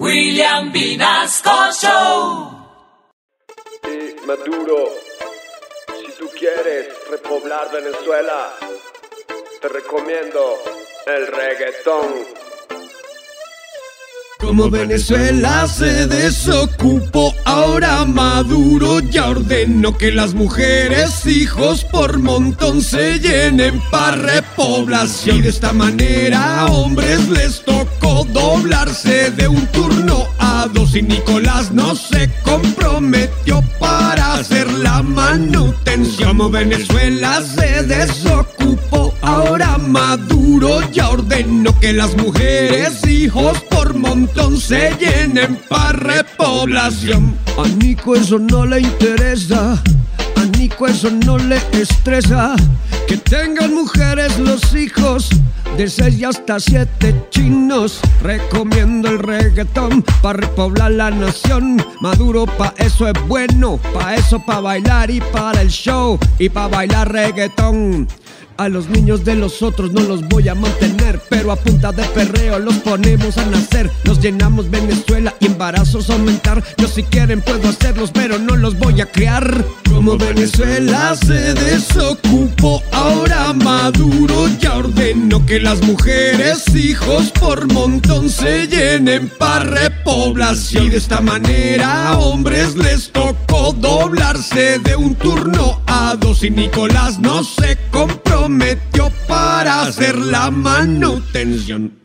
William Vinasco Show. Maduro, si tú quieres repoblar Venezuela, te recomiendo el reggaetón. Como Venezuela se desocupó, ahora Maduro ya ordenó que las mujeres, hijos por montón se llenen para repoblación. Y de esta manera hombres les tocó doblarse de un turno a dos y Nicolás no se comprometió para hacer la manutención. Como Venezuela se desocupó, Maduro ya ordenó que las mujeres, hijos por montón se llenen para repoblación. A Nico eso no le interesa. A Nico eso no le estresa. Que tengan mujeres los hijos de seis hasta siete chinos. Recomiendo el reggaetón para repoblar la nación. Maduro pa' eso es bueno, pa' eso pa' bailar y para el show y pa' bailar reggaetón. A los niños de los otros no los voy a mantener, pero a punta de perreo los ponemos a nacer. Nos llenamos Venezuela y embarazos aumentar. Yo si quieren puedo hacerlos, pero no los voy a crear. Como Venezuela se desocupó, ahora Maduro ya ordenó que las mujeres, hijos por montón se llenen para repoblación. Y de esta manera hombres les tocó doblarse de un turno a dos y Nicolás no se comprometió para hacer la manutención.